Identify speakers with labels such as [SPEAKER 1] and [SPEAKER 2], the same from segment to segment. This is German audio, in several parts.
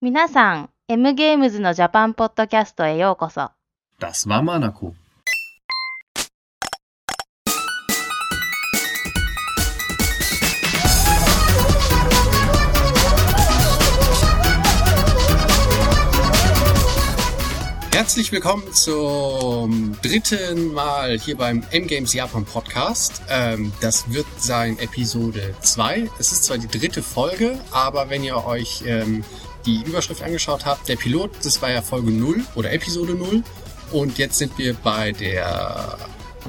[SPEAKER 1] 皆さん、M ゲームズのジャパンポッドキャストへようこそ。
[SPEAKER 2] Das war Manako. Herzlich willkommen zum dritten Mal hier beim M-Games Japan Podcast. Ähm, das wird sein Episode 2. Es ist zwar die dritte Folge, aber wenn ihr euch ähm, die Überschrift angeschaut habt, der Pilot, das war ja Folge 0 oder Episode 0. Und jetzt sind wir bei der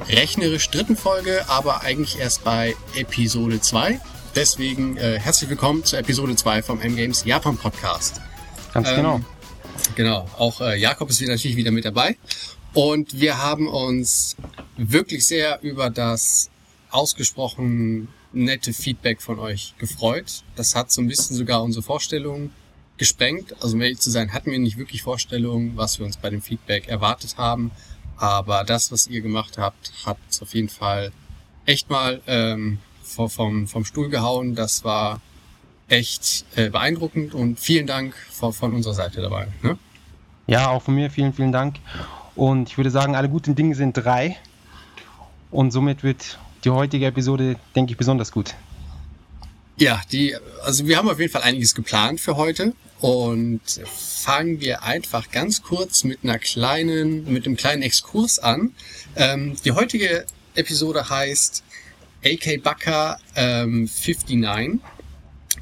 [SPEAKER 2] rechnerisch dritten Folge, aber eigentlich erst bei Episode 2. Deswegen äh, herzlich willkommen zur Episode 2 vom M-Games Japan Podcast.
[SPEAKER 3] Ganz
[SPEAKER 2] Ähm,
[SPEAKER 3] genau.
[SPEAKER 2] Genau, auch äh, Jakob ist wieder natürlich wieder mit dabei. Und wir haben uns wirklich sehr über das ausgesprochen nette Feedback von euch gefreut. Das hat so ein bisschen sogar unsere Vorstellungen gesprengt. Also um ehrlich zu sein, hatten wir nicht wirklich Vorstellungen, was wir uns bei dem Feedback erwartet haben. Aber das, was ihr gemacht habt, hat auf jeden Fall echt mal ähm, vom, vom, Stuhl gehauen. Das war echt äh, beeindruckend und vielen Dank von, von unserer Seite dabei. Ne?
[SPEAKER 3] Ja, auch von mir vielen, vielen Dank. Und ich würde sagen, alle guten Dinge sind drei. Und somit wird die heutige Episode, denke ich, besonders gut.
[SPEAKER 2] Ja, die, also wir haben auf jeden Fall einiges geplant für heute und fangen wir einfach ganz kurz mit einer kleinen, mit einem kleinen Exkurs an. Ähm, die heutige Episode heißt AK Baka ähm, 59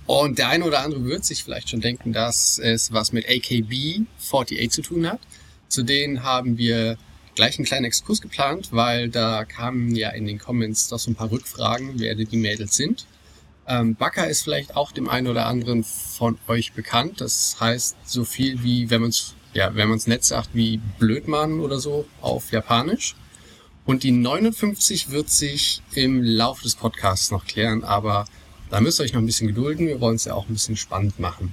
[SPEAKER 2] und der eine oder andere wird sich vielleicht schon denken, dass es was mit AKB 48 zu tun hat. Zu denen haben wir gleich einen kleinen Exkurs geplant, weil da kamen ja in den Comments doch so ein paar Rückfragen, wer die Mädels sind. Ähm, Baka ist vielleicht auch dem einen oder anderen von euch bekannt. Das heißt so viel wie, wenn man es ja, wenn man es nett sagt, wie Blödmann oder so auf Japanisch. Und die 59 wird sich im Laufe des Podcasts noch klären, aber da müsst ihr euch noch ein bisschen gedulden. Wir wollen es ja auch ein bisschen spannend machen.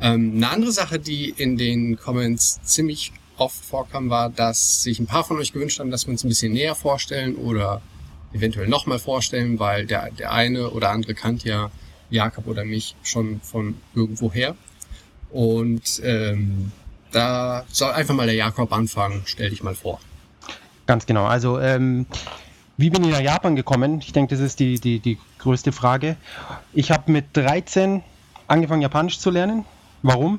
[SPEAKER 2] Ähm, eine andere Sache, die in den Comments ziemlich oft vorkam, war, dass sich ein paar von euch gewünscht haben, dass wir uns ein bisschen näher vorstellen oder eventuell nochmal vorstellen, weil der, der eine oder andere kannte ja Jakob oder mich schon von irgendwoher. Und ähm, da soll einfach mal der Jakob anfangen. Stell dich mal vor.
[SPEAKER 3] Ganz genau. Also, ähm, wie bin ich nach Japan gekommen? Ich denke, das ist die, die, die größte Frage. Ich habe mit 13 angefangen, Japanisch zu lernen. Warum?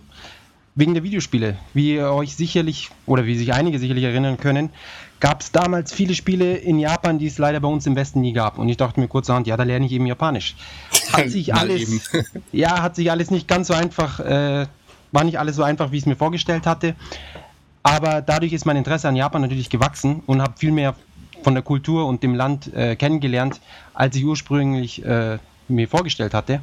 [SPEAKER 3] Wegen der Videospiele. Wie ihr euch sicherlich, oder wie sich einige sicherlich erinnern können, gab es damals viele Spiele in Japan, die es leider bei uns im Westen nie gab. Und ich dachte mir kurzerhand, ja, da lerne ich eben Japanisch. Hat sich alles, ja, hat sich alles nicht ganz so einfach, äh, war nicht alles so einfach, wie ich es mir vorgestellt hatte. Aber dadurch ist mein Interesse an Japan natürlich gewachsen und habe viel mehr von der Kultur und dem Land äh, kennengelernt, als ich ursprünglich äh, mir vorgestellt hatte.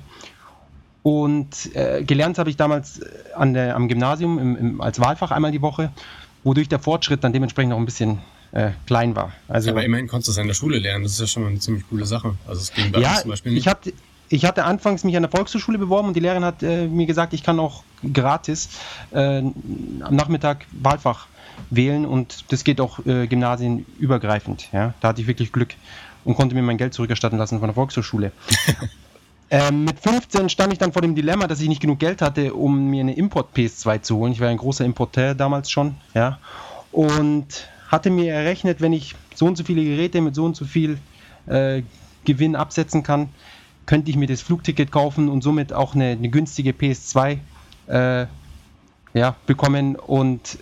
[SPEAKER 3] Und äh, gelernt habe ich damals äh, an der, am Gymnasium im, im, als Wahlfach einmal die Woche, wodurch der Fortschritt dann dementsprechend auch ein bisschen äh, klein war. Also,
[SPEAKER 2] Aber immerhin konntest du es an der Schule lernen. Das ist ja schon mal eine ziemlich coole Sache. Also es ging bei
[SPEAKER 3] ja,
[SPEAKER 2] zum Beispiel
[SPEAKER 3] ich
[SPEAKER 2] nicht.
[SPEAKER 3] hatte, ich hatte anfangs mich an der Volkshochschule beworben und die Lehrerin hat äh, mir gesagt, ich kann auch gratis äh, am Nachmittag Wahlfach wählen und das geht auch äh, gymnasienübergreifend. Ja? Da hatte ich wirklich Glück und konnte mir mein Geld zurückerstatten lassen von der Volkshochschule. ähm, mit 15 stand ich dann vor dem Dilemma, dass ich nicht genug Geld hatte, um mir eine Import-PS2 zu holen. Ich war ein großer Importeur damals schon. Ja? Und hatte mir errechnet, wenn ich so und so viele Geräte mit so und so viel äh, Gewinn absetzen kann, könnte ich mir das Flugticket kaufen und somit auch eine, eine günstige PS2 äh, ja, bekommen und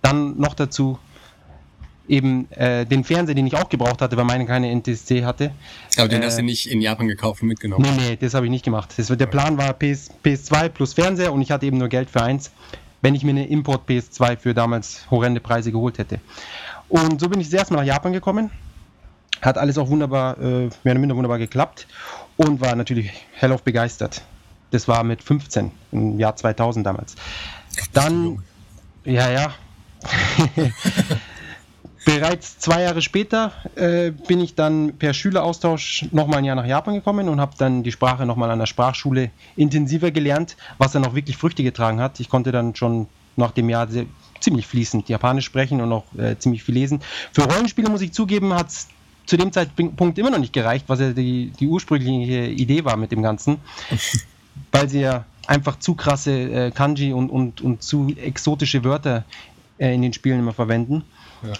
[SPEAKER 3] dann noch dazu eben äh, den Fernseher, den ich auch gebraucht hatte, weil meine keine NTSC hatte.
[SPEAKER 2] Aber den
[SPEAKER 3] äh,
[SPEAKER 2] hast du nicht in Japan gekauft und mitgenommen.
[SPEAKER 3] Nee, nee, das habe ich nicht gemacht. Das, der Plan war PS, PS2 plus Fernseher und ich hatte eben nur Geld für eins, wenn ich mir eine Import PS2 für damals horrende Preise geholt hätte. Und so bin ich das erste Mal nach Japan gekommen. Hat alles auch wunderbar, äh, mehr oder minder wunderbar geklappt und war natürlich hellauf begeistert. Das war mit 15, im Jahr 2000 damals. Dann, ja, ja. Bereits zwei Jahre später äh, bin ich dann per Schüleraustausch nochmal ein Jahr nach Japan gekommen und habe dann die Sprache nochmal an der Sprachschule intensiver gelernt, was dann auch wirklich Früchte getragen hat. Ich konnte dann schon nach dem Jahr sehr, ziemlich fließend Japanisch sprechen und auch äh, ziemlich viel lesen. Für Rollenspiele muss ich zugeben, hat es zu dem Zeitpunkt immer noch nicht gereicht, was ja die, die ursprüngliche Idee war mit dem Ganzen. weil sie ja einfach zu krasse äh, Kanji und, und, und zu exotische Wörter äh, in den Spielen immer verwenden.
[SPEAKER 2] Ja.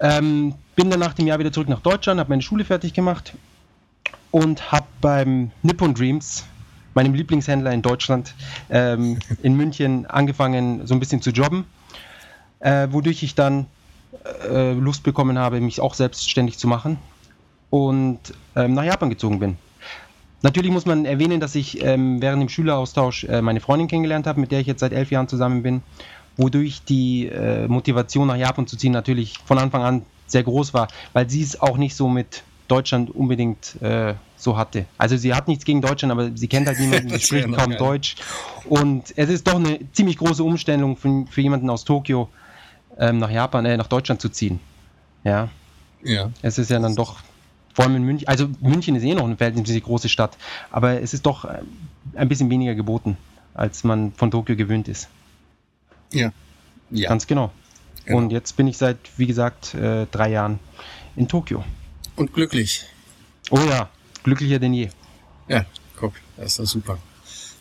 [SPEAKER 3] Ähm, bin dann nach dem Jahr wieder zurück nach Deutschland, habe meine Schule fertig gemacht und habe beim Nippon Dreams, meinem Lieblingshändler in Deutschland, ähm, in München angefangen, so ein bisschen zu jobben, äh, wodurch ich dann äh, Lust bekommen habe, mich auch selbstständig zu machen und ähm, nach Japan gezogen bin. Natürlich muss man erwähnen, dass ich ähm, während dem Schüleraustausch äh, meine Freundin kennengelernt habe, mit der ich jetzt seit elf Jahren zusammen bin, wodurch die äh, Motivation nach Japan zu ziehen natürlich von Anfang an sehr groß war, weil sie es auch nicht so mit Deutschland unbedingt äh, so hatte. Also sie hat nichts gegen Deutschland, aber sie kennt halt niemanden, sie spricht kaum
[SPEAKER 2] geil.
[SPEAKER 3] Deutsch. Und es ist doch eine ziemlich große Umstellung für, für jemanden aus Tokio ähm, nach Japan, äh, nach Deutschland zu ziehen. Ja,
[SPEAKER 2] Ja.
[SPEAKER 3] es ist ja dann doch, vor allem in München, also München ist eh noch eine verhältnismäßig große Stadt, aber es ist doch äh, ein bisschen weniger geboten, als man von Tokio gewöhnt ist.
[SPEAKER 2] Ja. Ja.
[SPEAKER 3] Ganz genau.
[SPEAKER 2] Genau.
[SPEAKER 3] Und jetzt bin ich seit, wie gesagt, äh, drei Jahren in Tokio.
[SPEAKER 2] Und glücklich.
[SPEAKER 3] Oh ja, glücklicher denn je.
[SPEAKER 2] Ja, guck, das ist doch super.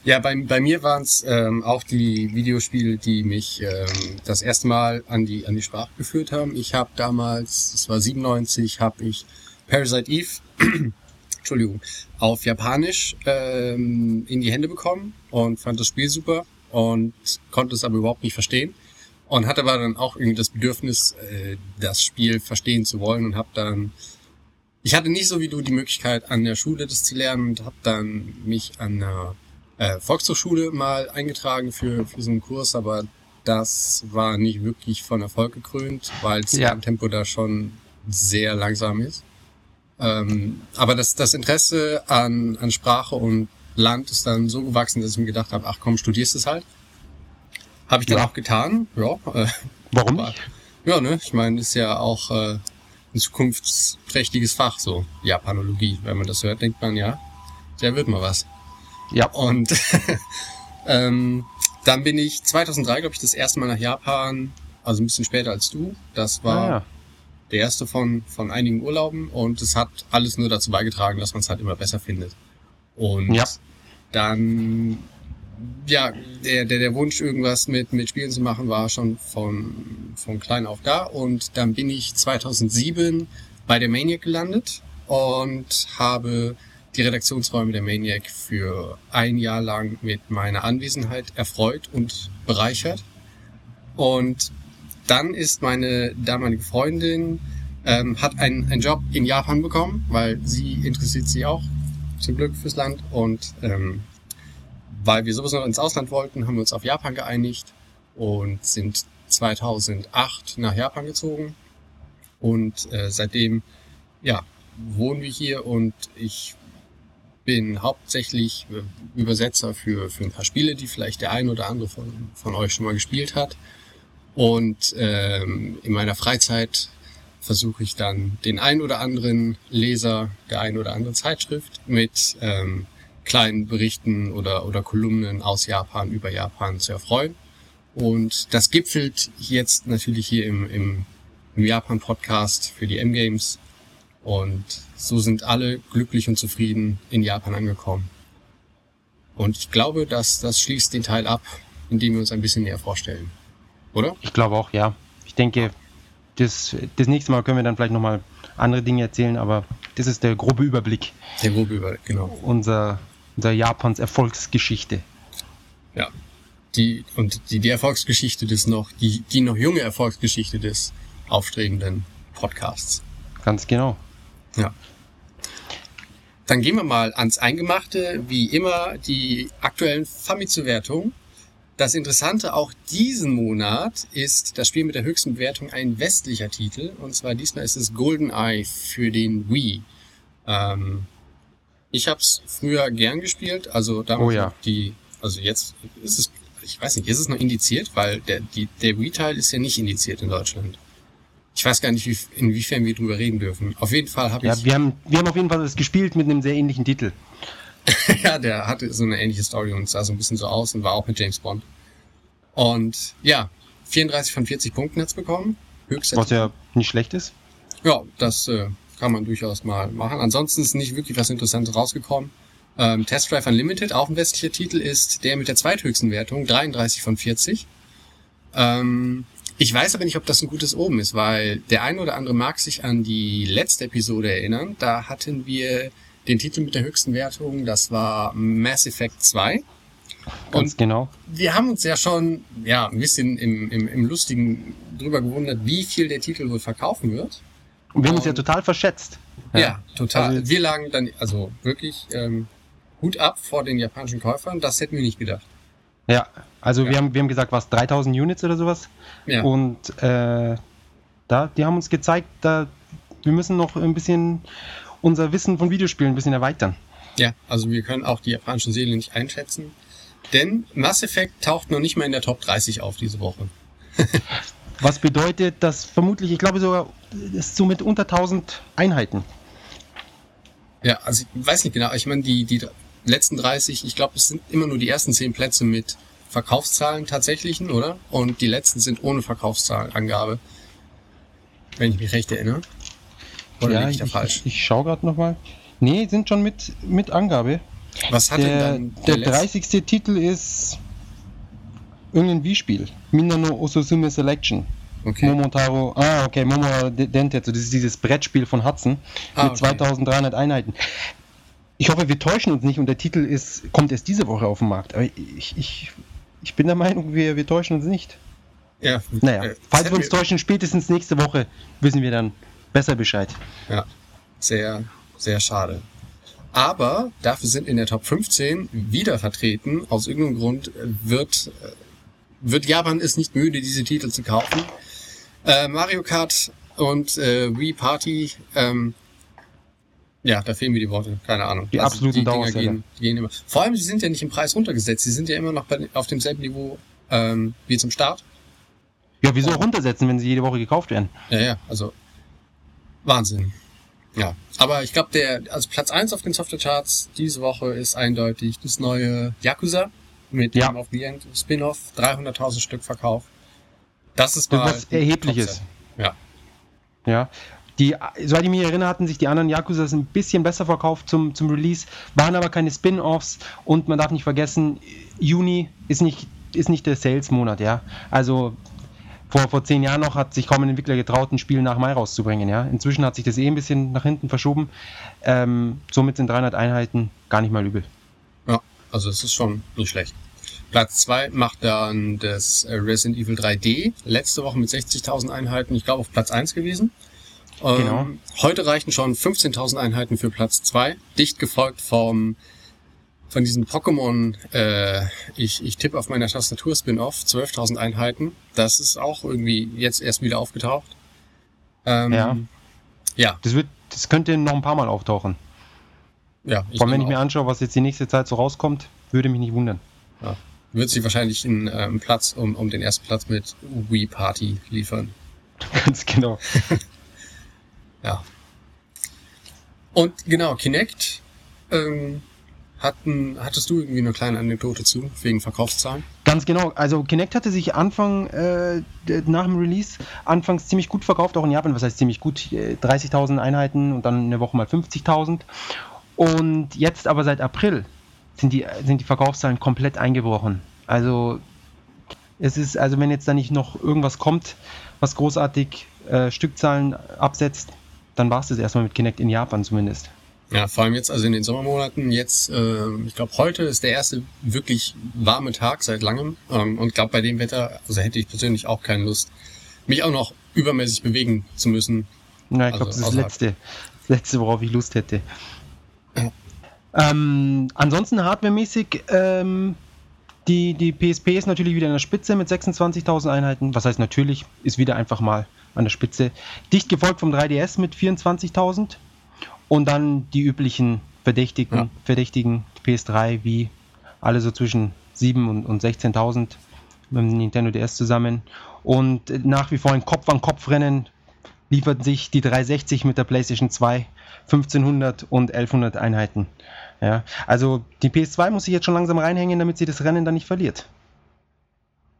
[SPEAKER 2] Ja, bei, bei mir waren es ähm, auch die Videospiele, die mich ähm, das erste Mal an die an die Sprache geführt haben. Ich habe damals, es war 97, habe ich Parasite Eve, Entschuldigung, auf Japanisch ähm, in die Hände bekommen und fand das Spiel super und konnte es aber überhaupt nicht verstehen und hatte aber dann auch irgendwie das Bedürfnis, äh, das Spiel verstehen zu wollen und habe dann ich hatte nicht so wie du die Möglichkeit, an der Schule das zu lernen und habe dann mich an einer äh, Volkshochschule mal eingetragen für, für so einen Kurs, aber das war nicht wirklich von Erfolg gekrönt, weil das
[SPEAKER 3] Ja.
[SPEAKER 2] Tempo da schon sehr langsam ist. Ähm, aber das, das Interesse an, an Sprache und Land ist dann so gewachsen, dass ich mir gedacht habe, ach komm, studierst es halt. Habe ich dann
[SPEAKER 3] Ja.
[SPEAKER 2] auch getan, ja. Äh,
[SPEAKER 3] Warum nicht?
[SPEAKER 2] ja, ne? Ich meine, ist ja auch äh, ein zukunftsträchtiges Fach, so Japanologie. Wenn man das hört, denkt man, ja, der wird mal was.
[SPEAKER 3] Ja,
[SPEAKER 2] Und ähm, dann bin ich 2003, glaube ich, das erste Mal nach Japan, also ein bisschen später als du. Das war
[SPEAKER 3] ah, ja.
[SPEAKER 2] der erste von, von einigen Urlauben und es hat alles nur dazu beigetragen, dass man es halt immer besser findet. Und
[SPEAKER 3] Ja.
[SPEAKER 2] dann, ja, der, der, der Wunsch, irgendwas mit, mit Spielen zu machen, war schon von, von klein auf da. Und dann bin ich 2007 bei der Maniac gelandet und habe die Redaktionsräume der Maniac für ein Jahr lang mit meiner Anwesenheit erfreut und bereichert. Und dann ist meine damalige Freundin, ähm, hat einen, einen Job in Japan bekommen, weil sie interessiert sich auch zum Glück fürs Land und ähm, weil wir sowieso noch ins Ausland wollten, haben wir uns auf Japan geeinigt und sind 2008 nach Japan gezogen und äh, seitdem ja wohnen wir hier und ich bin hauptsächlich äh, Übersetzer für, für ein paar Spiele, die vielleicht der ein oder andere von, von euch schon mal gespielt hat. Und ähm, in meiner Freizeit versuche ich dann den ein oder anderen Leser der ein oder anderen Zeitschrift mit ähm, kleinen Berichten oder, oder Kolumnen aus Japan über Japan zu erfreuen. Und das gipfelt jetzt natürlich hier im, im, im Japan-Podcast für die M-Games. Und so sind alle glücklich und zufrieden in Japan angekommen. Und ich glaube, dass das schließt den Teil ab, indem wir uns ein bisschen näher vorstellen. Oder?
[SPEAKER 3] Ich glaube auch, ja. Ich denke, das, das nächste Mal können wir dann vielleicht nochmal andere Dinge erzählen, aber das ist der grobe Überblick
[SPEAKER 2] Der grobe über, genau.
[SPEAKER 3] unserer, unserer Japans Erfolgsgeschichte.
[SPEAKER 2] Ja. Die, und die, die Erfolgsgeschichte des noch, die, die noch junge Erfolgsgeschichte des aufstrebenden Podcasts.
[SPEAKER 3] Ganz genau.
[SPEAKER 2] Ja. Dann gehen wir mal ans Eingemachte, wie immer die aktuellen Famitsu-Wertungen. Das Interessante auch diesen Monat ist das Spiel mit der höchsten Bewertung ein westlicher Titel. Und zwar diesmal ist es GoldenEye für den Wii. Ähm, ich habe es früher gern gespielt, also damals
[SPEAKER 3] Oh ja.
[SPEAKER 2] die, also jetzt ist es, ich weiß nicht, ist es noch indiziert, weil der, die, der Wii-Teil ist ja nicht indiziert in Deutschland. Ich weiß gar nicht, wie, inwiefern wir drüber reden dürfen. Auf jeden Fall habe
[SPEAKER 3] Ja,
[SPEAKER 2] ich,
[SPEAKER 3] wir haben, wir haben auf jeden Fall das gespielt mit einem sehr ähnlichen Titel.
[SPEAKER 2] ja, der hatte so eine ähnliche Story und sah so ein bisschen so aus und war auch mit James Bond. Und ja, 34 von 40 Punkten hat's bekommen. Höchster
[SPEAKER 3] Was ja nicht schlecht ist.
[SPEAKER 2] Ja, das äh, kann man durchaus mal machen. Ansonsten ist nicht wirklich was Interessantes rausgekommen. Ähm, Test Drive Unlimited, auch ein westlicher Titel, ist der mit der zweithöchsten Wertung, 33 von 40. Ähm, ich weiß aber nicht, ob das ein gutes Oben ist, weil der eine oder andere mag sich an die letzte Episode erinnern. Da hatten wir den Titel mit der höchsten Wertung, das war Mass Effect 2.
[SPEAKER 3] Ganz
[SPEAKER 2] Und
[SPEAKER 3] genau.
[SPEAKER 2] wir haben uns ja schon ja, ein bisschen im, im, im Lustigen drüber gewundert, wie viel der Titel wohl verkaufen wird.
[SPEAKER 3] Und wir haben uns ja total verschätzt.
[SPEAKER 2] Ja, total.
[SPEAKER 3] Also-
[SPEAKER 2] wir lagen dann, also wirklich ähm, Hut ab vor den japanischen Käufern, das hätten wir nicht gedacht.
[SPEAKER 3] Ja, also
[SPEAKER 2] Ja.
[SPEAKER 3] Wir, haben, wir haben gesagt, was, 3000 Units oder sowas?
[SPEAKER 2] Ja,
[SPEAKER 3] Und äh, da, die haben uns gezeigt, da, wir müssen noch ein bisschen unser Wissen von Videospielen ein bisschen erweitern.
[SPEAKER 2] ja, also wir können auch die japanischen Seele nicht einschätzen. Denn Mass Effect taucht noch nicht mal in der Top 30 auf diese Woche.
[SPEAKER 3] Was bedeutet, dass vermutlich, ich glaube sogar, ist so mit unter 1000 Einheiten.
[SPEAKER 2] Ja, also ich weiß nicht genau, ich meine, die, die letzten 30, ich glaube, es sind immer nur die ersten 10 Plätze mit Verkaufszahlen tatsächlichen, oder? Und die letzten sind ohne Verkaufszahlenangabe. Wenn ich mich recht erinnere. Oder
[SPEAKER 3] ja,
[SPEAKER 2] ich
[SPEAKER 3] ich, ich, schaue gerade nochmal. Nee, sind schon mit, mit Angabe.
[SPEAKER 2] Was hat denn
[SPEAKER 3] Der,
[SPEAKER 2] dann
[SPEAKER 3] der
[SPEAKER 2] letzte-
[SPEAKER 3] 30. Titel ist irgendein Wii-Spiel. Minano Osusume Selection.
[SPEAKER 2] Okay.
[SPEAKER 3] Momotaro, ah, okay, Momo Dentetsu, das ist dieses Brettspiel von Hudson
[SPEAKER 2] Ah,
[SPEAKER 3] mit
[SPEAKER 2] okay.
[SPEAKER 3] 2300 Einheiten. Ich hoffe, wir täuschen uns nicht und der Titel ist, kommt erst diese Woche auf den Markt. Aber ich, ich, ich bin der Meinung, wir, wir täuschen uns nicht.
[SPEAKER 2] Ja,
[SPEAKER 3] Naja,
[SPEAKER 2] äh,
[SPEAKER 3] falls wir uns täuschen, spätestens nächste Woche wissen wir dann besser Bescheid.
[SPEAKER 2] Ja, sehr, sehr schade. Aber dafür sind in der Top 15 wieder vertreten. Aus irgendeinem Grund wird, wird Japan es nicht müde, diese Titel zu kaufen. Äh, Mario Kart und äh, Wii Party, ähm, ja, da fehlen mir die Worte, keine Ahnung.
[SPEAKER 3] Die absoluten
[SPEAKER 2] Dinger
[SPEAKER 3] Dauerseller.
[SPEAKER 2] gehen, gehen immer. Vor allem, sie sind ja nicht im Preis runtergesetzt, sie sind ja immer noch bei, auf demselben Niveau ähm, wie zum Start.
[SPEAKER 3] Ja, wieso runtersetzen, wenn sie jede Woche gekauft werden?
[SPEAKER 2] Ja, ja, also Wahnsinn. Ja, aber ich glaube, der also Platz 1 auf den Softwarecharts diese Woche ist eindeutig das neue Yakuza mit
[SPEAKER 3] Ja.
[SPEAKER 2] dem the End Spin-off, 300.000 Stück Verkauf. Das ist mal
[SPEAKER 3] was Erhebliches.
[SPEAKER 2] Ja,
[SPEAKER 3] Ja. Die, soweit ich mich erinnere, hatten sich die anderen Yakuzas ein bisschen besser verkauft zum, zum Release, waren aber keine Spin-Offs und man darf nicht vergessen, Juni ist nicht, ist nicht der Sales-Monat, ja. Also vor, vor zehn Jahren noch hat sich kaum ein Entwickler getraut, ein Spiel nach Mai rauszubringen, ja. Inzwischen hat sich das eh ein bisschen nach hinten verschoben. Ähm, somit sind 300 Einheiten gar nicht mal übel.
[SPEAKER 2] ja, also es ist schon nicht schlecht. Platz 2 macht dann das Resident Evil 3D, letzte Woche mit 60.000 Einheiten, ich glaube auf Platz 1 gewesen. Ähm,
[SPEAKER 3] Genau.
[SPEAKER 2] Heute reichten schon 15.000 Einheiten für Platz 2, dicht gefolgt vom von diesem Pokémon, äh, ich, ich tippe auf meiner Tastatur Spin-off, 12.000 Einheiten. Das ist auch irgendwie jetzt erst wieder aufgetaucht. Ähm,
[SPEAKER 3] Ja.
[SPEAKER 2] Ja,
[SPEAKER 3] Das, wird, das könnte noch ein paar Mal auftauchen.
[SPEAKER 2] ja.
[SPEAKER 3] Vor allem, wenn ich mir anschaue, was jetzt die nächste Zeit so rauskommt, würde mich nicht wundern.
[SPEAKER 2] ja, wird sie wahrscheinlich einen ähm, Platz um, um den ersten Platz mit Wii Party liefern.
[SPEAKER 3] Ganz genau.
[SPEAKER 2] Ja. Und genau, Kinect, ähm, hatten, hattest du irgendwie eine kleine Anekdote zu, wegen Verkaufszahlen?
[SPEAKER 3] Ganz genau. Also Kinect hatte sich Anfang äh, nach dem Release anfangs ziemlich gut verkauft, auch in Japan. Was heißt ziemlich gut? Äh, 30.000 Einheiten und dann eine Woche mal 50.000. Und jetzt aber seit April sind die, sind die Verkaufszahlen komplett eingebrochen. Also es ist, also wenn jetzt da nicht noch irgendwas kommt, was großartig äh, Stückzahlen absetzt, dann war es das erstmal mit Kinect in Japan zumindest.
[SPEAKER 2] Ja, vor allem jetzt, also in den Sommermonaten, jetzt, ähm, ich glaube, heute ist der erste wirklich warme Tag seit langem. Ähm, und glaube, bei dem Wetter, also hätte ich persönlich auch keine Lust, mich auch noch übermäßig bewegen zu müssen.
[SPEAKER 3] Na, ich
[SPEAKER 2] Also
[SPEAKER 3] glaube, das ist das letzte, das letzte, worauf ich Lust hätte.
[SPEAKER 2] Ja.
[SPEAKER 3] Ähm, ansonsten hardwaremäßig, ähm, die, die PSP ist natürlich wieder in der Spitze mit 26.000 Einheiten. Was heißt natürlich, ist wieder einfach mal an der Spitze. Dicht gefolgt vom 3DS mit 24.000. Und dann die üblichen Verdächtigen,
[SPEAKER 2] Ja.
[SPEAKER 3] Verdächtigen PS3 wie alle so zwischen 7.000 und, und 16.000 mit dem Nintendo DS zusammen. Und nach wie vor ein Kopf-an-Kopf-Rennen liefert sich die 360 mit der PlayStation 2 1500 und 1100 Einheiten. Ja, also die PS2 muss sich jetzt schon langsam reinhängen, damit sie das Rennen dann nicht verliert.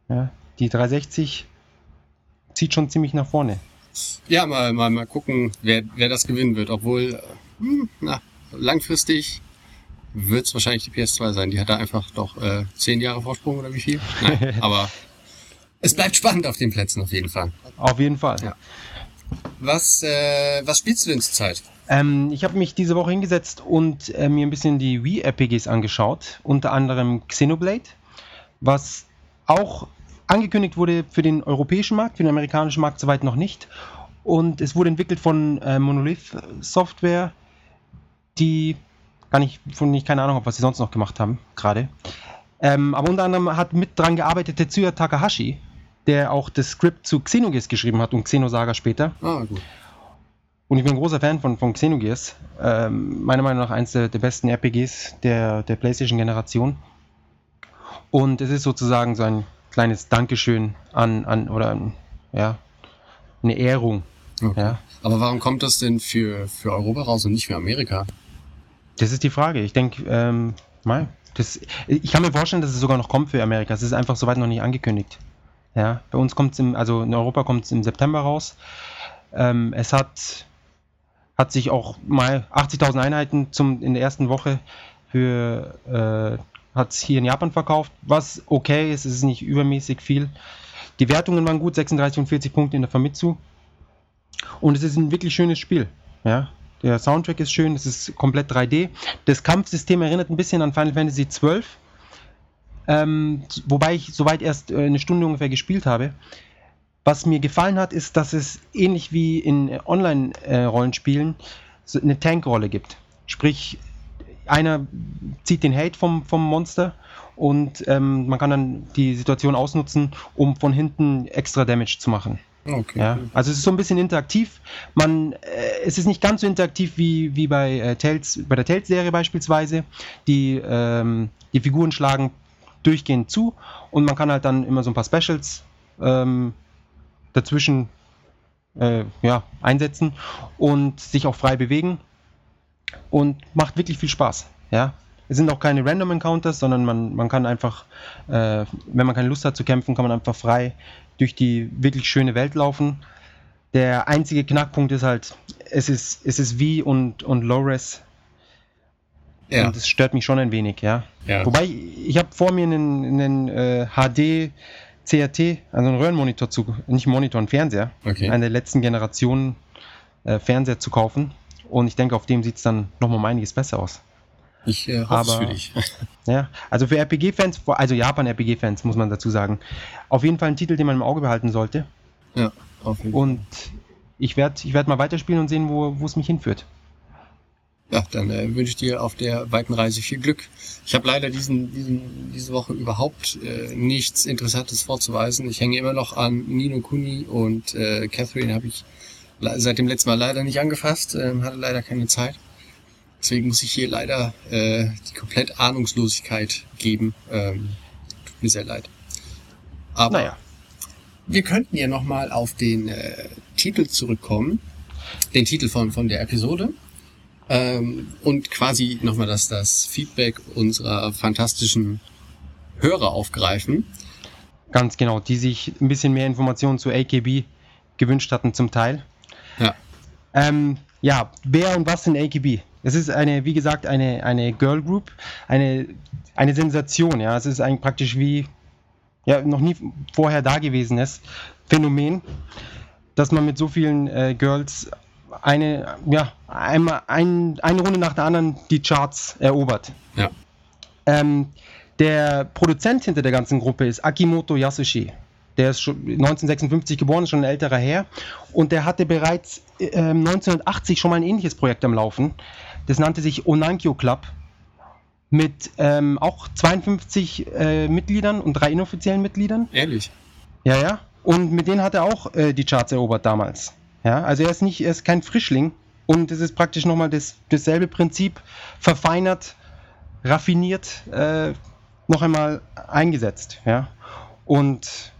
[SPEAKER 3] Ja, die 360 zieht schon ziemlich nach vorne.
[SPEAKER 2] Ja, mal, mal, mal gucken, wer, wer das gewinnen wird. Obwohl, äh, hm, na, langfristig wird es wahrscheinlich die PS2 sein. Die hat da einfach doch äh, zehn Jahre Vorsprung oder wie viel? Nein, aber es bleibt spannend auf den Plätzen auf jeden Fall.
[SPEAKER 3] Auf jeden Fall.
[SPEAKER 2] Ja. Was, äh, was spielst du denn zurzeit?
[SPEAKER 3] Ähm, ich habe mich diese Woche hingesetzt und äh, mir ein bisschen die Wii-RPGs angeschaut, unter anderem Xenoblade, was auch angekündigt wurde für den europäischen Markt, für den amerikanischen Markt soweit noch nicht. Und es wurde entwickelt von äh, Monolith Software, die gar nicht, von ich keine Ahnung habe, was sie sonst noch gemacht haben, gerade. Ähm, aber unter anderem hat mit dran gearbeitet Tetsuya Takahashi, der auch das Skript zu Xenogears geschrieben hat und Xenosaga später.
[SPEAKER 2] Ah, gut.
[SPEAKER 3] Und ich bin ein großer Fan von, von Xenogears. Ähm, meiner Meinung nach eines der, der besten RPGs der, der PlayStation-Generation. Und es ist sozusagen so ein kleines Dankeschön an, an oder an, ja, eine Ehrung.
[SPEAKER 2] Okay.
[SPEAKER 3] Ja.
[SPEAKER 2] Aber warum kommt das denn für, für Europa raus und nicht für Amerika?
[SPEAKER 3] Das ist die Frage. Ich denke, ähm, mal, das, ich kann mir vorstellen, dass es sogar noch kommt für Amerika. Es ist einfach soweit noch nicht angekündigt. Ja, bei uns kommt es im, also in Europa kommt es im September raus. Ähm, es hat, hat sich auch mal 80.000 Einheiten zum, in der ersten Woche für, äh, hat es hier in Japan verkauft, was okay ist, es ist nicht übermäßig viel. Die Wertungen waren gut, 36 und 40 Punkte in der Famitsu. Und es ist ein wirklich schönes Spiel. Ja, der Soundtrack ist schön, es ist komplett 3D. Das Kampfsystem erinnert ein bisschen an Final Fantasy XII. Ähm, wobei ich soweit erst äh, eine Stunde ungefähr gespielt habe. Was mir gefallen hat, ist, dass es ähnlich wie in Online-Rollenspielen so eine Tankrolle gibt. Sprich, einer zieht den Hate vom, vom Monster und ähm, man kann dann die Situation ausnutzen, um von hinten extra Damage zu machen.
[SPEAKER 2] Okay.
[SPEAKER 3] Ja, also es ist so ein bisschen interaktiv. Man, äh, es ist nicht ganz so interaktiv wie, wie bei, äh, Tales, bei der Tales-Serie beispielsweise. Die, ähm, die Figuren schlagen durchgehend zu und man kann halt dann immer so ein paar Specials ähm, dazwischen äh, ja, einsetzen und sich auch frei bewegen und macht wirklich viel Spaß. Ja, es sind auch keine Random Encounters, sondern man, man kann einfach, äh, wenn man keine Lust hat zu kämpfen, kann man einfach frei durch die wirklich schöne Welt laufen. Der einzige Knackpunkt ist halt, es ist, es ist wie und, und Low-Res.
[SPEAKER 2] Ja.
[SPEAKER 3] Und das stört mich schon ein wenig, ja.
[SPEAKER 2] Ja.
[SPEAKER 3] Wobei, ich habe vor mir einen, einen äh, HD CRT, also einen Röhrenmonitor zu, nicht Monitor, einen Fernseher,
[SPEAKER 2] Okay.
[SPEAKER 3] eine der letzten Generationen äh, Fernseher zu kaufen. Und ich denke, auf dem sieht es dann nochmal um einiges besser aus.
[SPEAKER 2] Ich äh, hoffe es
[SPEAKER 3] Aber-
[SPEAKER 2] für dich.
[SPEAKER 3] Ja, also für RPG-Fans, also Japan-RPG-Fans muss man dazu sagen, auf jeden Fall ein Titel, den man im Auge behalten sollte.
[SPEAKER 2] ja, auf jeden Fall.
[SPEAKER 3] Und ich werde ich werd mal weiterspielen und sehen, wo es mich hinführt.
[SPEAKER 2] Ja, dann äh, wünsche ich dir auf der weiten Reise viel Glück. Ich habe leider diesen, diesen, diese Woche überhaupt äh, nichts Interessantes vorzuweisen. Ich hänge immer noch an Nino Kuni und äh, Catherine habe ich seit dem letzten Mal leider nicht angefasst, ähm, hatte leider keine Zeit. Deswegen muss ich hier leider äh, die komplett Ahnungslosigkeit geben. Ähm, tut mir sehr leid. Aber
[SPEAKER 3] Naja,
[SPEAKER 2] wir könnten ja nochmal auf den äh, Titel zurückkommen, den Titel von, von der Episode ähm, und quasi nochmal das, das Feedback unserer fantastischen Hörer aufgreifen.
[SPEAKER 3] ganz genau, die sich ein bisschen mehr Informationen zu AKB gewünscht hatten zum Teil.
[SPEAKER 2] Ja,
[SPEAKER 3] Ähm, ja, wer und was sind AKB? Es ist eine, wie gesagt, eine, eine Girl Group, eine, eine Sensation, ja. Es ist eigentlich praktisch wie, ja, noch nie vorher dagewesenes Phänomen, dass man mit so vielen äh, Girls eine, ja, einmal ein, eine Runde nach der anderen die Charts erobert.
[SPEAKER 2] ja,
[SPEAKER 3] Ähm, der Produzent hinter der ganzen Gruppe ist Akimoto Yasushi. Der ist schon 1956 geboren, ist schon ein älterer Herr. Und der hatte bereits ähm, 1980 schon mal ein ähnliches Projekt am Laufen. Das nannte sich Onankyo Club. Mit ähm, auch 52 äh, Mitgliedern und drei inoffiziellen Mitgliedern.
[SPEAKER 2] ehrlich.
[SPEAKER 3] Ja, ja. Und mit denen hat er auch äh, die Charts erobert damals. Ja, also er ist nicht, er ist kein Frischling. Und es ist praktisch nochmal das, dasselbe Prinzip, verfeinert, raffiniert, äh, noch einmal eingesetzt. Ja. Und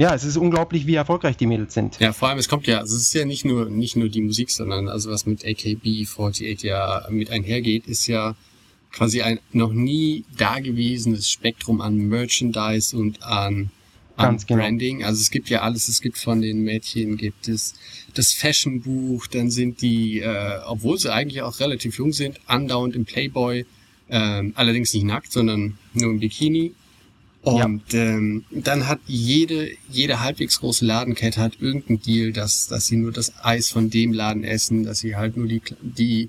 [SPEAKER 3] ja, es ist unglaublich, wie erfolgreich die Mädels sind.
[SPEAKER 2] Ja, vor allem, es kommt ja, also es ist ja nicht nur, nicht nur die Musik, sondern also was mit AKB48 ja mit einhergeht, ist ja quasi ein noch nie dagewesenes Spektrum an Merchandise und an, an
[SPEAKER 3] genau.
[SPEAKER 2] Branding. Also es gibt ja alles, es gibt von den Mädchen gibt es das Fashionbuch, dann sind die, äh, obwohl sie eigentlich auch relativ jung sind, andauernd im Playboy Ähm, allerdings nicht nackt, sondern nur im Bikini. Und ähm, dann hat jede, jede halbwegs große Ladenkette hat irgendeinen Deal, dass, dass sie nur das Eis von dem Laden essen, dass sie halt nur die, die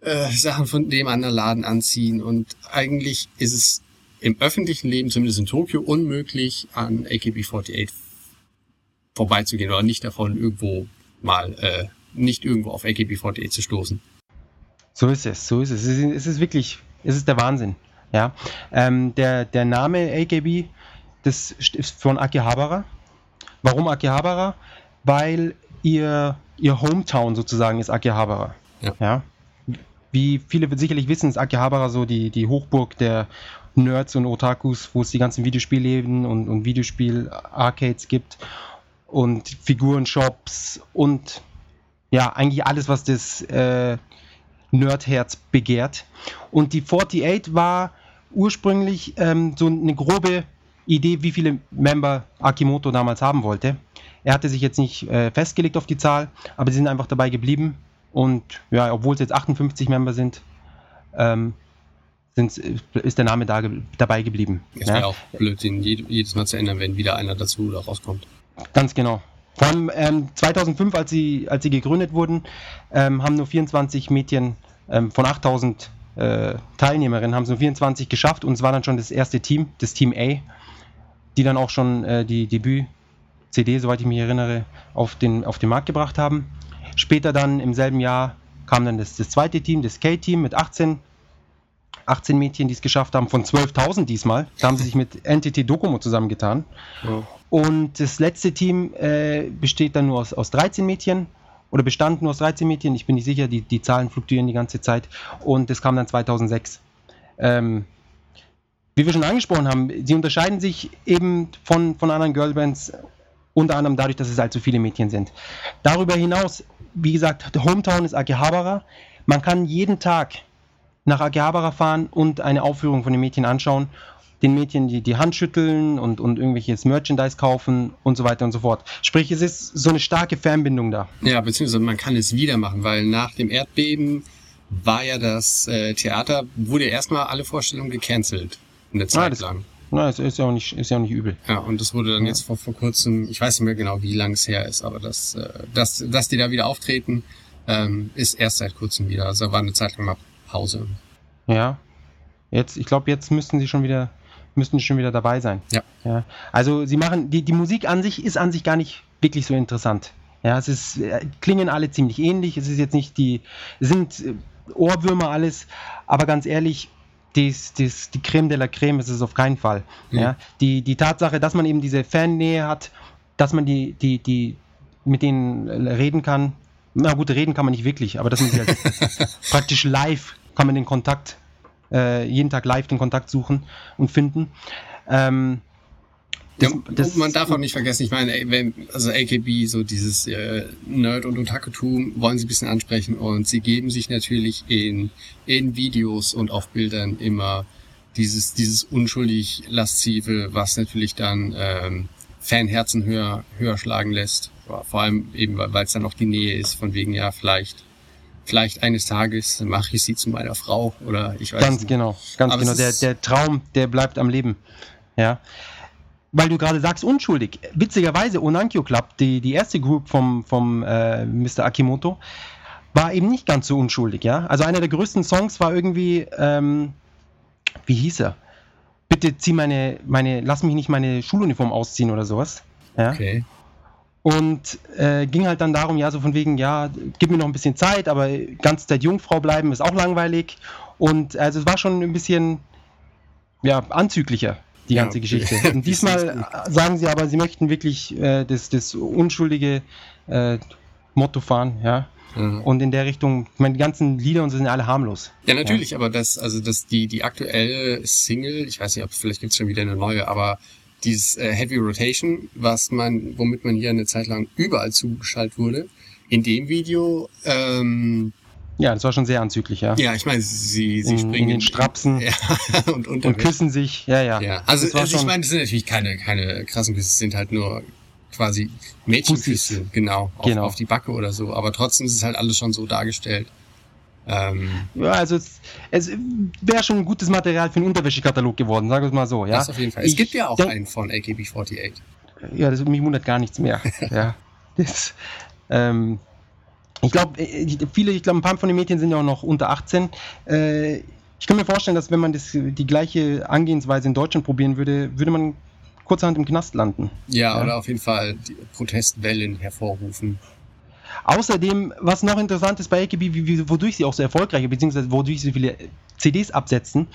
[SPEAKER 2] äh, Sachen von dem anderen Laden anziehen. Und eigentlich ist es im öffentlichen Leben, zumindest in Tokio, unmöglich, an AKB48 vorbeizugehen oder nicht davon irgendwo mal, äh, nicht irgendwo auf AKB48 zu stoßen.
[SPEAKER 3] So ist es, so ist es. Es ist, es ist wirklich, es ist der Wahnsinn. Ja, ähm, der, der Name AKB, das ist von Akihabara. Warum Akihabara? Weil ihr, ihr Hometown sozusagen ist Akihabara.
[SPEAKER 2] Ja.
[SPEAKER 3] ja. Wie viele sicherlich wissen, ist Akihabara so die, die Hochburg der Nerds und Otakus, wo es die ganzen Videospielläden und, und Videospiel-Arcades gibt und Figurenshops und ja, eigentlich alles, was das äh, Nerdherz begehrt. Und die 48 war ursprünglich ähm, so eine grobe Idee, wie viele Member Akimoto damals haben wollte. Er hatte sich jetzt nicht äh, festgelegt auf die Zahl, aber sie sind einfach dabei geblieben. Und ja, obwohl es jetzt 58 Member sind, ähm, ist der Name da, dabei geblieben.
[SPEAKER 2] Es wäre
[SPEAKER 3] ja.
[SPEAKER 2] auch blöd, den jedes Mal zu ändern, wenn wieder einer dazu oder rauskommt.
[SPEAKER 3] Ganz genau. Vor allem ähm, 2005, als sie, als sie gegründet wurden, ähm, haben nur 24 Mädchen ähm, von 8000 äh, Teilnehmerinnen, haben es nur 24 geschafft und es war dann schon das erste Team, das Team A, die dann auch schon äh, die Debüt-CD, soweit ich mich erinnere, auf den, auf den Markt gebracht haben. Später dann im selben Jahr kam dann das, das zweite Team, das K-Team mit 18 18 Mädchen, die es geschafft haben, von 12.000 diesmal. Da haben sie sich mit NTT Docomo zusammengetan.
[SPEAKER 2] Ja.
[SPEAKER 3] Und das letzte Team äh, besteht dann nur aus, aus 13 Mädchen oder bestand nur aus 13 Mädchen. Ich bin nicht sicher, die, die Zahlen fluktuieren die ganze Zeit. Und das kam dann 2006. Ähm, wie wir schon angesprochen haben, sie unterscheiden sich eben von, von anderen Girlbands, unter anderem dadurch, dass es so viele Mädchen sind. Darüber hinaus, wie gesagt, Hometown ist Akihabara. Man kann jeden Tag nach Akihabara fahren und eine Aufführung von den Mädchen anschauen, den Mädchen die, die Hand schütteln und, und irgendwelches Merchandise kaufen und so weiter und so fort. Sprich, es ist so eine starke Fernbindung da.
[SPEAKER 2] Ja, beziehungsweise man kann es wieder machen, weil nach dem Erdbeben war ja das äh, Theater, wurde erstmal alle Vorstellungen gecancelt. Eine Zeit
[SPEAKER 3] Ah, das-
[SPEAKER 2] lang.
[SPEAKER 3] Na, es ist ja auch nicht, ist ja auch nicht übel.
[SPEAKER 2] Ja, und das wurde dann
[SPEAKER 3] Ja.
[SPEAKER 2] jetzt vor, vor kurzem, ich weiß nicht mehr genau, wie lang es her ist, aber das, äh, dass, dass die da wieder auftreten, ähm, ist erst seit kurzem wieder. Also war eine Zeit lang mal Pause.
[SPEAKER 3] Ja. Jetzt, ich glaube, jetzt müssten sie schon wieder, müssten schon wieder dabei sein.
[SPEAKER 2] Ja.
[SPEAKER 3] ja. Also sie machen, die, die Musik an sich ist an sich gar nicht wirklich so interessant. Ja, es ist, äh, klingen alle ziemlich ähnlich. Es ist jetzt nicht die, sind äh, Ohrwürmer alles, aber ganz ehrlich, dies, dies, die Creme de la Creme ist es auf keinen Fall.
[SPEAKER 2] Mhm.
[SPEAKER 3] Ja, die, die Tatsache, dass man eben diese Fannähe hat, dass man die, die, die mit denen äh, reden kann. Na gut, reden kann man nicht wirklich, aber dass man halt praktisch live kann man den Kontakt, äh, jeden Tag live den Kontakt suchen und finden. Ähm, das-
[SPEAKER 2] ja,
[SPEAKER 3] das-
[SPEAKER 2] man darf auch nicht vergessen, ich meine, also AKB, so dieses äh, Nerd- und Otakutum wollen sie ein bisschen ansprechen und sie geben sich natürlich in, in Videos und auf Bildern immer dieses, dieses unschuldig laszive, was natürlich dann ähm, Fanherzen höher, höher schlagen lässt. Vor allem eben, weil es dann noch die Nähe ist, von wegen, ja, vielleicht, vielleicht eines Tages mache ich sie zu meiner Frau oder ich weiß
[SPEAKER 3] Ganz
[SPEAKER 2] nicht.
[SPEAKER 3] genau, ganz
[SPEAKER 2] Aber
[SPEAKER 3] genau. Der, der Traum, der bleibt am Leben. Ja. Weil du gerade sagst, unschuldig. Witzigerweise, Onankyo Club, die, die erste Group vom, vom äh, Mr. Akimoto, war eben nicht ganz so unschuldig, ja. Also einer der größten Songs war irgendwie, ähm, wie hieß er? Bitte zieh meine, meine, lass mich nicht meine Schuluniform ausziehen oder sowas. Ja.
[SPEAKER 2] Okay.
[SPEAKER 3] Und äh, ging halt dann darum, ja, so von wegen, ja, gib mir noch ein bisschen Zeit, aber ganze Zeit Jungfrau bleiben ist auch langweilig. Und also es war schon ein bisschen, ja, anzüglicher, die
[SPEAKER 2] Ja,
[SPEAKER 3] ganze. Geschichte. Und diesmal sagen sie aber, sie möchten wirklich äh, das, das unschuldige äh, Motto fahren, ja.
[SPEAKER 2] Ja.
[SPEAKER 3] Und in der Richtung, ich meine, die ganzen Lieder und so sind alle harmlos.
[SPEAKER 2] Ja, natürlich, aber das, also das, die, die aktuelle Single, ich weiß nicht, ob vielleicht gibt's schon wieder eine neue, aber dieses äh, Heavy Rotation, was man, womit man hier eine Zeit lang überall zugeschaltet wurde, in dem Video, ähm,
[SPEAKER 3] Ja, das war schon sehr anzüglich, ja.
[SPEAKER 2] ja, ich meine, sie, sie
[SPEAKER 3] In-
[SPEAKER 2] springen
[SPEAKER 3] in den Strapsen.
[SPEAKER 2] ja, und unter
[SPEAKER 3] Und küssen sich, ja, ja.
[SPEAKER 2] Ja, also, also ich meine, das sind natürlich keine, keine krassen Küsse, es sind halt nur quasi Mädchenküsse, genau, auf,
[SPEAKER 3] Genau.
[SPEAKER 2] auf die Backe oder so, aber trotzdem ist es halt alles schon so dargestellt. Ähm,
[SPEAKER 3] Ja, also es, es wäre schon ein gutes Material für einen Unterwäschekatalog geworden, sagen wir es mal so. Ja?
[SPEAKER 2] Das auf jeden Fall. Es
[SPEAKER 3] Ich
[SPEAKER 2] gibt ja auch
[SPEAKER 3] denk-
[SPEAKER 2] einen von AKB48.
[SPEAKER 3] Ja, das, mich wundert gar nichts mehr. ja. Das, ähm, ich glaube, viele, ich glaube, ein paar von den Mädchen sind ja auch noch unter 18. Äh, ich kann mir vorstellen, dass wenn man das, die gleiche Angehensweise in Deutschland probieren würde, würde man kurzerhand im Knast landen.
[SPEAKER 2] Ja,
[SPEAKER 3] Ja.
[SPEAKER 2] oder auf jeden Fall die Protestwellen hervorrufen.
[SPEAKER 3] Außerdem, was noch interessant ist bei AKB, wodurch sie auch so erfolgreich, beziehungsweise wodurch sie so viele CDs absetzen,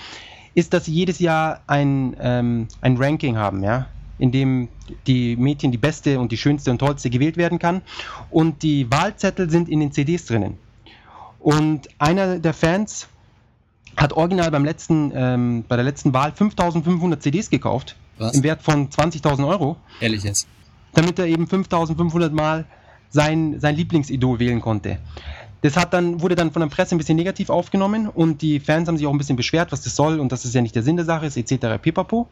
[SPEAKER 3] ist, dass sie jedes Jahr ein, ähm, ein Ranking haben, ja, in dem die Mädchen die beste und die schönste und tollste gewählt werden kann. Und die Wahlzettel sind in den CDs drinnen. Und einer der Fans hat original beim letzten, ähm, bei der letzten Wahl 5500 CDs gekauft,
[SPEAKER 2] Was?
[SPEAKER 3] im Wert von 20.000 Euro
[SPEAKER 2] Ehrlich jetzt.
[SPEAKER 3] damit er eben 5500 Mal sein, sein Lieblingsidol wählen konnte. Das hat dann, wurde dann von der Presse ein bisschen negativ aufgenommen und die Fans haben sich auch ein bisschen beschwert, was das soll und dass es ja nicht der Sinn der Sache ist, etc. pipapo.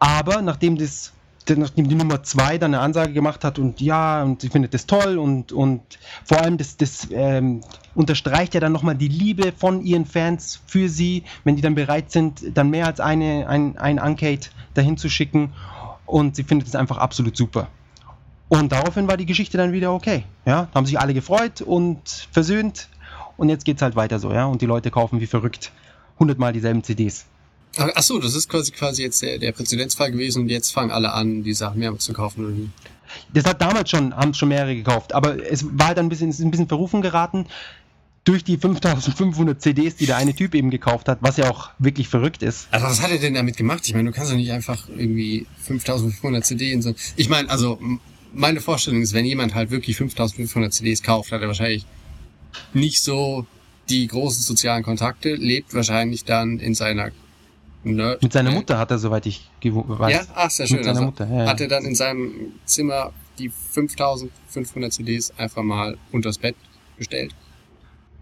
[SPEAKER 3] Aber nachdem das nachdem die Nummer 2 dann eine Ansage gemacht hat und ja, und sie findet das toll und, und vor allem das, das ähm, unterstreicht ja dann nochmal die Liebe von ihren Fans für sie, wenn die dann bereit sind, dann mehr als eine, ein, ein Uncade dahin zu schicken und sie findet es einfach absolut super. Und daraufhin war die Geschichte dann wieder okay. Ja, haben sich alle gefreut und versöhnt und jetzt geht's halt weiter so, ja, und die Leute kaufen wie verrückt hundertmal dieselben CDs.
[SPEAKER 2] Ach so, das ist quasi quasi jetzt der, der Präzedenzfall gewesen und jetzt fangen alle an, die Sachen mehrmals zu kaufen. Oder wie?
[SPEAKER 3] Das hat damals schon, haben schon mehrere gekauft, aber es war halt ein bisschen, es ist ein bisschen verrufen geraten durch die 5500 CDs, die der eine Typ eben gekauft hat, was ja auch wirklich verrückt ist.
[SPEAKER 2] Also was hat er denn damit gemacht? Ich meine, du kannst doch nicht einfach irgendwie 5500 CD in so... Ich meine, also meine Vorstellung ist, wenn jemand halt wirklich 5500 CDs kauft, hat er wahrscheinlich nicht so die großen sozialen Kontakte, lebt wahrscheinlich dann in seiner... Nerd
[SPEAKER 3] Mit seiner Mutter hat er, soweit ich weiß.
[SPEAKER 2] Ja, ach, sehr schön.
[SPEAKER 3] Mit seiner
[SPEAKER 2] Also
[SPEAKER 3] Mutter, ja, ja.
[SPEAKER 2] Hat er dann in seinem Zimmer die 5500 CDs einfach mal unters Bett gestellt?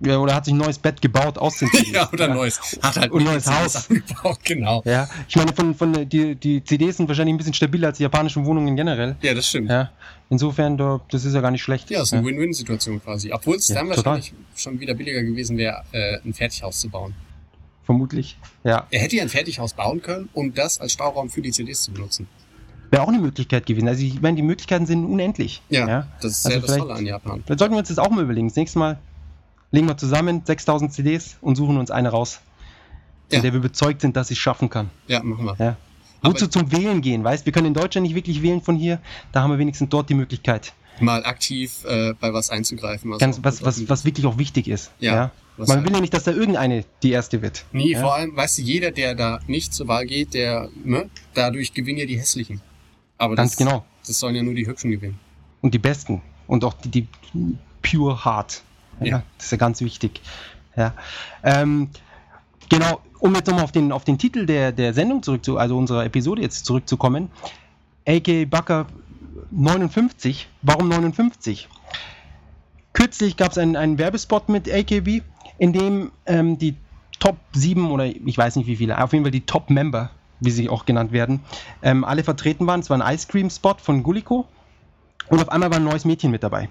[SPEAKER 3] Ja. Oder hat sich ein neues Bett gebaut aus den CDs.
[SPEAKER 2] Ja, oder neues. Hat halt
[SPEAKER 3] Und
[SPEAKER 2] mehrere
[SPEAKER 3] neues Haus.
[SPEAKER 2] angebaut, genau.
[SPEAKER 3] Ja, ich meine, von, von, die, die CDs sind wahrscheinlich ein bisschen stabiler als die japanischen Wohnungen generell.
[SPEAKER 2] Ja, das stimmt.
[SPEAKER 3] Ja, insofern, da, das ist ja gar nicht schlecht.
[SPEAKER 2] Ja, ist eine Win-Win-Situation quasi. Obwohl es
[SPEAKER 3] Ja,
[SPEAKER 2] dann
[SPEAKER 3] total.
[SPEAKER 2] wahrscheinlich schon wieder billiger gewesen wäre, äh, ein Fertighaus zu bauen.
[SPEAKER 3] Vermutlich. Ja,
[SPEAKER 2] Er hätte ja ein Fertighaus bauen können, um das als Stauraum für die CDs zu benutzen.
[SPEAKER 3] wäre auch eine Möglichkeit gewesen. Also ich meine, die Möglichkeiten sind unendlich.
[SPEAKER 2] Ja, das ist
[SPEAKER 3] Also
[SPEAKER 2] ja das Tolle an Japan.
[SPEAKER 3] Dann sollten wir uns das auch mal überlegen. Das nächste Mal legen wir zusammen 6000 CDs und suchen uns eine raus,
[SPEAKER 2] Ja.
[SPEAKER 3] in der wir überzeugt sind, dass sie es schaffen kann.
[SPEAKER 2] Ja, machen wir.
[SPEAKER 3] Ja. Wozu zum Wählen gehen, weißt? Wir können in Deutschland nicht wirklich wählen von hier. Da haben wir wenigstens dort die Möglichkeit.
[SPEAKER 2] Mal aktiv äh, bei was einzugreifen. Was,
[SPEAKER 3] Ganz, was, was, was wirklich auch wichtig ist.
[SPEAKER 2] Ja, was
[SPEAKER 3] Man
[SPEAKER 2] halt-
[SPEAKER 3] will ja nicht, dass da irgendeine die erste wird.
[SPEAKER 2] Nee,
[SPEAKER 3] ja?
[SPEAKER 2] vor allem, weißt du, jeder, der da nicht zur Wahl geht, der, ne, dadurch gewinnen ja die Hässlichen. Aber
[SPEAKER 3] Ganz
[SPEAKER 2] das,
[SPEAKER 3] genau.
[SPEAKER 2] das sollen ja nur die Hübschen gewinnen.
[SPEAKER 3] Und die besten. Und auch die, die pure Heart. Ja. Das ist ja ganz wichtig. Ja. Ähm, genau, um jetzt nochmal auf den, auf den Titel der, der Sendung zurückzu, also unserer Episode jetzt zurückzukommen. AK Bucker 59. Warum 59? Kürzlich gab es einen, einen Werbespot mit AKB, in dem ähm, die Top 7 oder ich weiß nicht wie viele, auf jeden Fall die Top Member, wie sie auch genannt werden, ähm, alle vertreten waren. Es war ein Ice Cream Spot von Guliko. Und auf einmal war ein neues Mädchen mit dabei.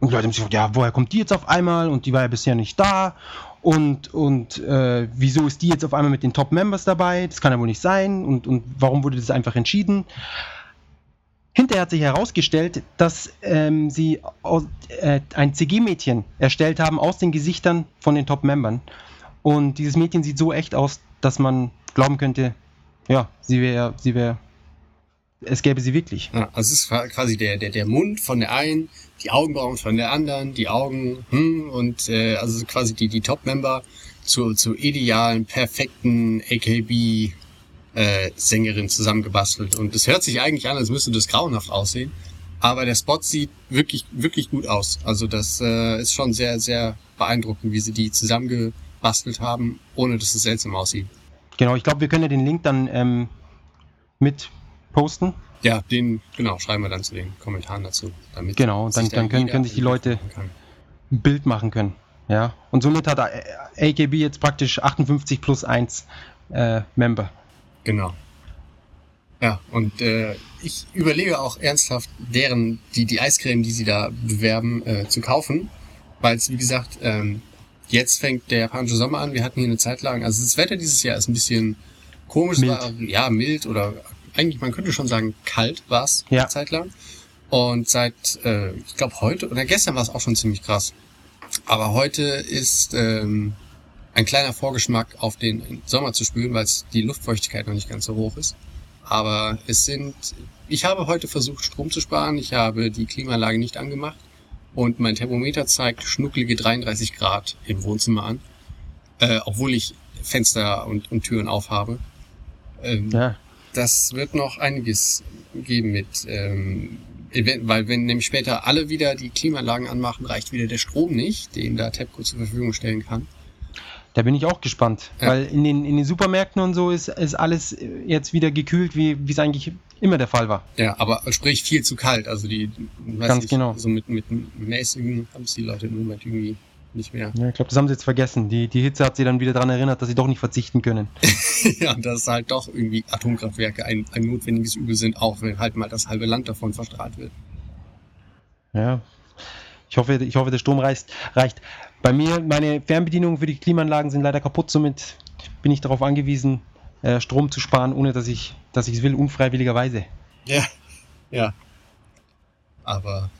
[SPEAKER 3] Und die Leute haben sich gefragt, ja, woher kommt die jetzt auf einmal? Und die war ja bisher nicht da. Und, und äh, wieso ist die jetzt auf einmal mit den Top-Members dabei? Das kann ja wohl nicht sein. Und, und warum wurde das einfach entschieden? Hinterher hat sich herausgestellt, dass ähm, sie aus, äh, ein CG-Mädchen erstellt haben aus den Gesichtern von den Top-Membern. Und dieses Mädchen sieht so echt aus, dass man glauben könnte, ja, sie wäre, sie wäre, es gäbe sie wirklich.
[SPEAKER 2] Ja, also es ist quasi der, der, der Mund von der einen, die Augenbrauen von der anderen, die Augen, hm, und äh, also quasi die, die Top-Member zur, zur idealen, perfekten AKB äh, Sängerin zusammengebastelt. Und es hört sich eigentlich an, als müsste das grauenhaft aussehen. Aber der Spot sieht wirklich, wirklich gut aus. Also das äh, ist schon sehr, sehr beeindruckend, wie sie die zusammengebastelt haben, ohne dass es seltsam aussieht.
[SPEAKER 3] Genau, ich glaube, wir können ja den Link dann ähm, mit posten.
[SPEAKER 2] Ja, den, genau, schreiben wir dann zu den Kommentaren dazu. Damit
[SPEAKER 3] Genau, dann- dann können- können sich die Leute- ein Bild machen können. Ja. Und somit hat AKB jetzt praktisch 58 plus 1 äh, Member.
[SPEAKER 2] Genau. Ja, und äh, ich überlege auch ernsthaft, deren, die, die Eiscreme, die sie da bewerben, äh, zu kaufen, weil es, wie gesagt, ähm, jetzt fängt der japanische Sommer an. Wir hatten hier eine Zeit lang, also das Wetter dieses Jahr ist ein bisschen komisch,
[SPEAKER 3] Mild.
[SPEAKER 2] War, ja, mild oder eigentlich, man könnte schon sagen, kalt war es
[SPEAKER 3] Ja.
[SPEAKER 2] eine Zeit lang. Und seit, äh, ich glaube heute oder gestern war es auch schon ziemlich krass. Aber heute ist ähm, ein kleiner Vorgeschmack auf den Sommer zu spüren, weil die Luftfeuchtigkeit noch nicht ganz so hoch ist. Aber es sind, ich habe heute versucht, Strom zu sparen. Ich habe die Klimaanlage nicht angemacht und mein Thermometer zeigt schnucklige 33 Grad im Wohnzimmer an, äh, obwohl ich Fenster und, und Türen aufhabe. Ähm,
[SPEAKER 3] Ja.
[SPEAKER 2] Das wird noch einiges geben mit, ähm, weil wenn nämlich später alle wieder die Klimaanlagen anmachen, reicht wieder der Strom nicht, den da TEPCO zur Verfügung stellen kann.
[SPEAKER 3] Da bin ich auch gespannt,
[SPEAKER 2] Ja.
[SPEAKER 3] weil in den, in den Supermärkten und so ist, ist alles jetzt wieder gekühlt, wie wie es eigentlich immer der Fall war.
[SPEAKER 2] Ja, aber sprich viel zu kalt. Also die, weiß
[SPEAKER 3] Ganz
[SPEAKER 2] nicht,
[SPEAKER 3] genau.
[SPEAKER 2] So mit, mit mäßigen haben es die Leute im Moment irgendwie nicht mehr.
[SPEAKER 3] Ja, ich glaube, das haben sie jetzt vergessen. Die, die Hitze hat sie dann wieder daran erinnert, dass sie doch nicht verzichten können.
[SPEAKER 2] ja, und dass halt doch irgendwie Atomkraftwerke ein, ein notwendiges Übel sind, auch wenn halt mal das halbe Land davon verstrahlt wird.
[SPEAKER 3] Ja. Ich hoffe, ich hoffe, der Strom reicht, reicht. Bei mir, meine Fernbedienungen für die Klimaanlagen sind leider kaputt, somit bin ich darauf angewiesen, äh, Strom zu sparen, ohne dass ich dass ich es will, unfreiwilligerweise.
[SPEAKER 2] Ja, ja. Aber,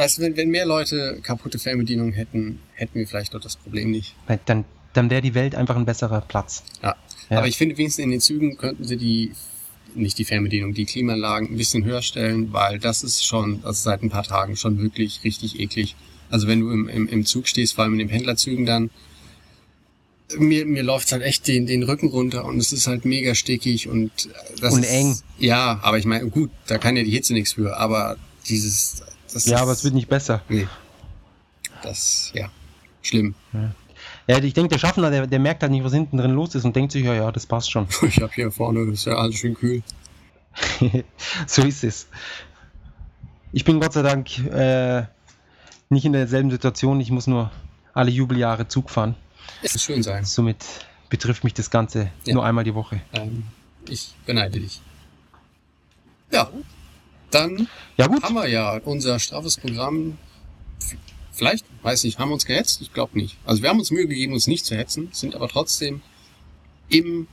[SPEAKER 2] weißt du, wenn, wenn mehr Leute kaputte Fernbedienungen hätten, hätten wir vielleicht doch das Problem nicht.
[SPEAKER 3] Dann, dann wäre die Welt einfach ein besserer Platz.
[SPEAKER 2] Ja.
[SPEAKER 3] Ja.
[SPEAKER 2] Aber ich finde, wenigstens in den Zügen könnten sie die, nicht die Fernbedienung, die Klimaanlagen ein bisschen höher stellen, weil das ist schon, also seit ein paar Tagen schon wirklich richtig eklig. Also wenn du im, im, im Zug stehst, vor allem in den Pendlerzügen dann, mir, mir läuft halt echt den, den Rücken runter und es ist halt mega stickig und äh, das
[SPEAKER 3] Und
[SPEAKER 2] ist,
[SPEAKER 3] eng.
[SPEAKER 2] Ja, aber ich meine, gut, da kann ja die Hitze nichts für, aber dieses, das
[SPEAKER 3] Ja, aber es wird nicht besser.
[SPEAKER 2] nee, das, ja, schlimm.
[SPEAKER 3] Ja, ich denke, der Schaffner, der, der merkt halt nicht, was hinten drin los ist und denkt sich, ja, ja, das passt schon.
[SPEAKER 2] Ich habe hier vorne, ist ja alles schön kühl.
[SPEAKER 3] so ist es. Ich bin Gott sei Dank äh, nicht in derselben Situation. Ich muss nur alle Jubeljahre Zug fahren.
[SPEAKER 2] Es ist schön sein.
[SPEAKER 3] Somit betrifft mich das Ganze
[SPEAKER 2] Ja.
[SPEAKER 3] nur einmal die Woche.
[SPEAKER 2] Ähm, ich beneide dich. Ja, dann
[SPEAKER 3] Ja gut,
[SPEAKER 2] haben wir ja unser straffes Programm. Vielleicht, weiß nicht, haben wir uns gehetzt? Ich glaube nicht. Also wir haben uns Mühe gegeben, uns nicht zu hetzen, sind aber trotzdem im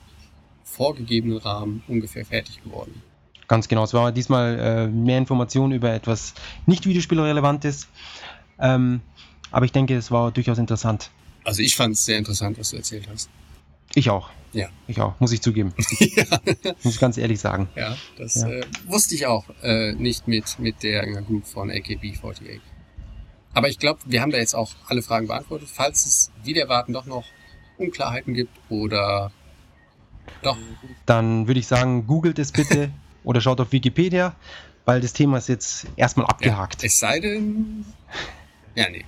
[SPEAKER 2] vorgegebenen Rahmen ungefähr fertig geworden.
[SPEAKER 3] ganz genau. Es war diesmal äh, mehr Informationen über etwas nicht Videospielrelevantes. Ähm, aber ich denke, es war durchaus interessant.
[SPEAKER 2] Also ich fand es sehr interessant, was du erzählt hast.
[SPEAKER 3] Ich auch.
[SPEAKER 2] Ja.
[SPEAKER 3] Ich auch, muss ich zugeben.
[SPEAKER 2] ja,
[SPEAKER 3] muss ich ganz ehrlich sagen.
[SPEAKER 2] ja, das
[SPEAKER 3] Ja.
[SPEAKER 2] Äh, wusste ich auch äh, nicht mit, mit der Group von AKB48. Aber ich glaube, wir haben da jetzt auch alle Fragen beantwortet. Falls es wieder erwarten doch noch Unklarheiten gibt oder doch,
[SPEAKER 3] Dann würde ich sagen, googelt es bitte oder schaut auf Wikipedia, weil das Thema ist jetzt erstmal abgehakt.
[SPEAKER 2] es sei denn, ja, nee.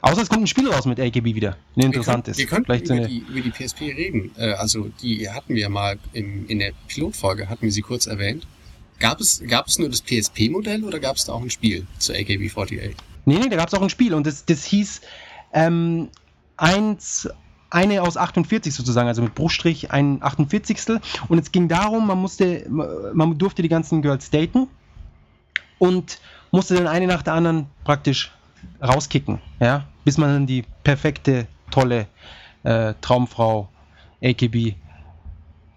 [SPEAKER 3] Außer es kommt ein Spiel raus mit AKB wieder. Ein interessantes.
[SPEAKER 2] Wir könnten,
[SPEAKER 3] Vielleicht so
[SPEAKER 2] könnten
[SPEAKER 3] eine,
[SPEAKER 2] über, die, über die PSP reden. Äh, also die hatten wir mal im, in der Pilotfolge, hatten wir sie kurz erwähnt. Gab es, gab es nur das PSP-Modell oder gab es da auch ein Spiel zu AKB48?
[SPEAKER 3] nee, nee, da gab es auch ein Spiel und das, das hieß ähm, eins, eine aus 48 sozusagen, also mit Bruchstrich ein 48. Und es ging darum, man musste, man durfte die ganzen Girls daten und musste dann eine nach der anderen praktisch rauskicken, ja, bis man dann die perfekte, tolle äh, Traumfrau, AKB,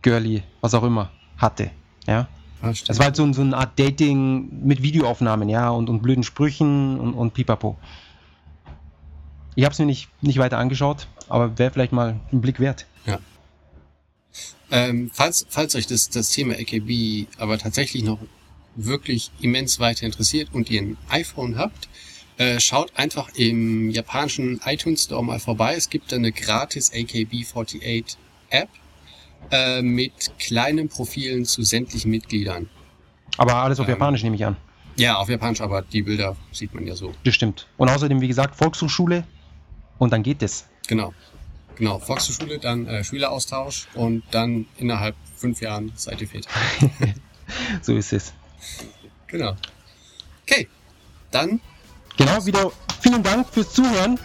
[SPEAKER 3] Girlie, was auch immer hatte, ja.
[SPEAKER 2] Ah,
[SPEAKER 3] Das war halt so, so eine Art Dating mit Videoaufnahmen, ja, und, und blöden Sprüchen und, und pipapo. Ich habe es mir nicht, nicht weiter angeschaut, aber wäre vielleicht mal ein Blick wert.
[SPEAKER 2] Ähm, falls, falls euch das, das Thema AKB aber tatsächlich noch wirklich immens weiter interessiert und ihr ein iPhone habt, äh, schaut einfach im japanischen iTunes Store mal vorbei. Es gibt da eine gratis AKB48 App äh, mit kleinen Profilen zu sämtlichen Mitgliedern.
[SPEAKER 3] Aber alles auf
[SPEAKER 2] Ähm.
[SPEAKER 3] Japanisch nehme ich an.
[SPEAKER 2] Ja, auf Japanisch, aber die Bilder sieht man ja so.
[SPEAKER 3] Das stimmt. Und außerdem, wie gesagt, Volkshochschule und dann geht es.
[SPEAKER 2] Genau. Genau, Volkshochschule, dann äh, Schüleraustausch und dann innerhalb fünf Jahren seid ihr Väter.
[SPEAKER 3] So ist es.
[SPEAKER 2] Genau. Okay, dann
[SPEAKER 3] Genau, wieder vielen Dank fürs Zuhören.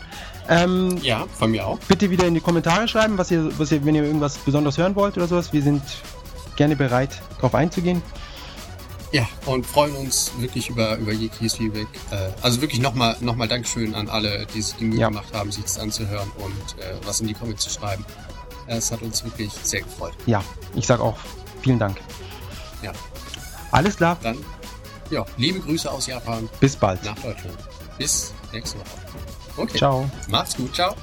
[SPEAKER 3] Ähm,
[SPEAKER 2] ja, von mir auch.
[SPEAKER 3] bitte wieder in die Kommentare schreiben, was ihr, was ihr, wenn ihr irgendwas besonders hören wollt oder sowas. Wir sind gerne bereit, darauf einzugehen.
[SPEAKER 2] Ja, und freuen uns wirklich über, über jegliche Feedback. Äh, also wirklich nochmal noch mal Dankeschön an alle, die sich die Mühe
[SPEAKER 3] Ja.
[SPEAKER 2] gemacht haben, sich das anzuhören und äh, was in die Comments zu schreiben. Es hat uns wirklich sehr gefreut.
[SPEAKER 3] Ja, ich sage auch vielen Dank.
[SPEAKER 2] Ja.
[SPEAKER 3] Alles klar,
[SPEAKER 2] Dann, ja, liebe Grüße aus Japan
[SPEAKER 3] bis bald.
[SPEAKER 2] nach Deutschland. Bis nächste Woche. Okay,
[SPEAKER 3] Ciao.
[SPEAKER 2] macht's gut, ciao.